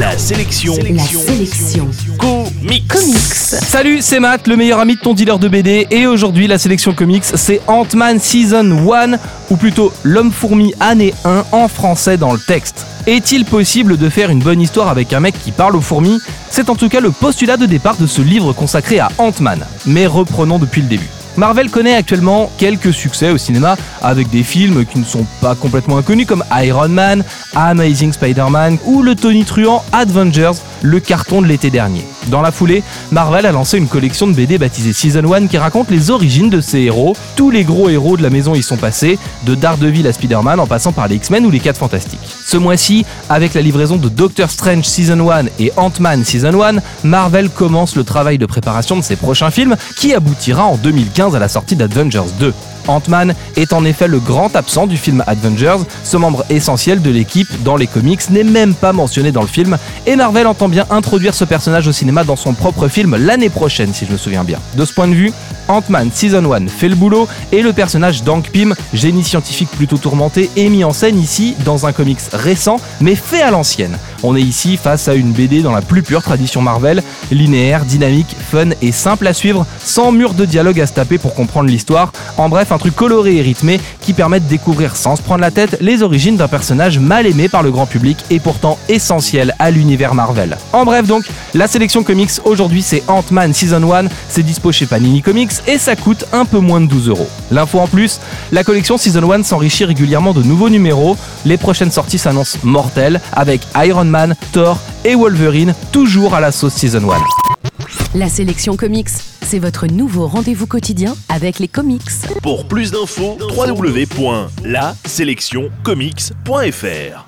La sélection. La sélection. Comics. Comics. Salut, c'est Matt, le meilleur ami de ton dealer de BD, et aujourd'hui la sélection comics, c'est Ant-Man Season 1, ou plutôt L'Homme-Fourmi année 1 en français dans le texte. Est-il possible de faire une bonne histoire avec un mec qui parle aux fourmis? C'est en tout cas le postulat de départ de ce livre consacré à Ant-Man. Mais reprenons depuis le début. Marvel connaît actuellement quelques succès au cinéma avec des films qui ne sont pas complètement inconnus comme Iron Man, Amazing Spider-Man ou le Tony Truant Avengers, le carton de l'été dernier. Dans la foulée, Marvel a lancé une collection de BD baptisée Season 1 qui raconte les origines de ces héros. Tous les gros héros de la maison y sont passés, de Daredevil à Spider-Man en passant par les X-Men ou les 4 Fantastiques. Ce mois-ci, avec la livraison de Doctor Strange Season 1 et Ant-Man Season 1, Marvel commence le travail de préparation de ses prochains films qui aboutira en 2015 à la sortie d'Avengers 2. Ant-Man est en effet le grand absent du film Avengers, ce membre essentiel de l'équipe dans les comics n'est même pas mentionné dans le film, et Marvel entend bien introduire ce personnage au cinéma dans son propre film l'année prochaine si je me souviens bien. De ce point de vue, Ant-Man Season 1 fait le boulot, et le personnage d'Hank Pym, génie scientifique plutôt tourmenté, est mis en scène ici dans un comics récent, mais fait à l'ancienne. On est ici face à une BD dans la plus pure tradition Marvel, linéaire, dynamique, fun et simple à suivre, sans mur de dialogue à se taper pour comprendre l'histoire, en bref un truc coloré et rythmé qui permet de découvrir sans se prendre la tête les origines d'un personnage mal aimé par le grand public et pourtant essentiel à l'univers Marvel. En bref donc, la sélection comics aujourd'hui c'est Ant-Man Season 1, c'est dispo chez Panini Comics et ça coûte un peu moins de 12 euros. L'info en plus, la collection Season 1 s'enrichit régulièrement de nouveaux numéros, les prochaines sorties s'annoncent mortelles avec Iron Man, Thor et Wolverine toujours à la sauce Season 1. La sélection comics, c'est votre nouveau rendez-vous quotidien avec les comics. Pour plus d'infos, www.laselectioncomics.fr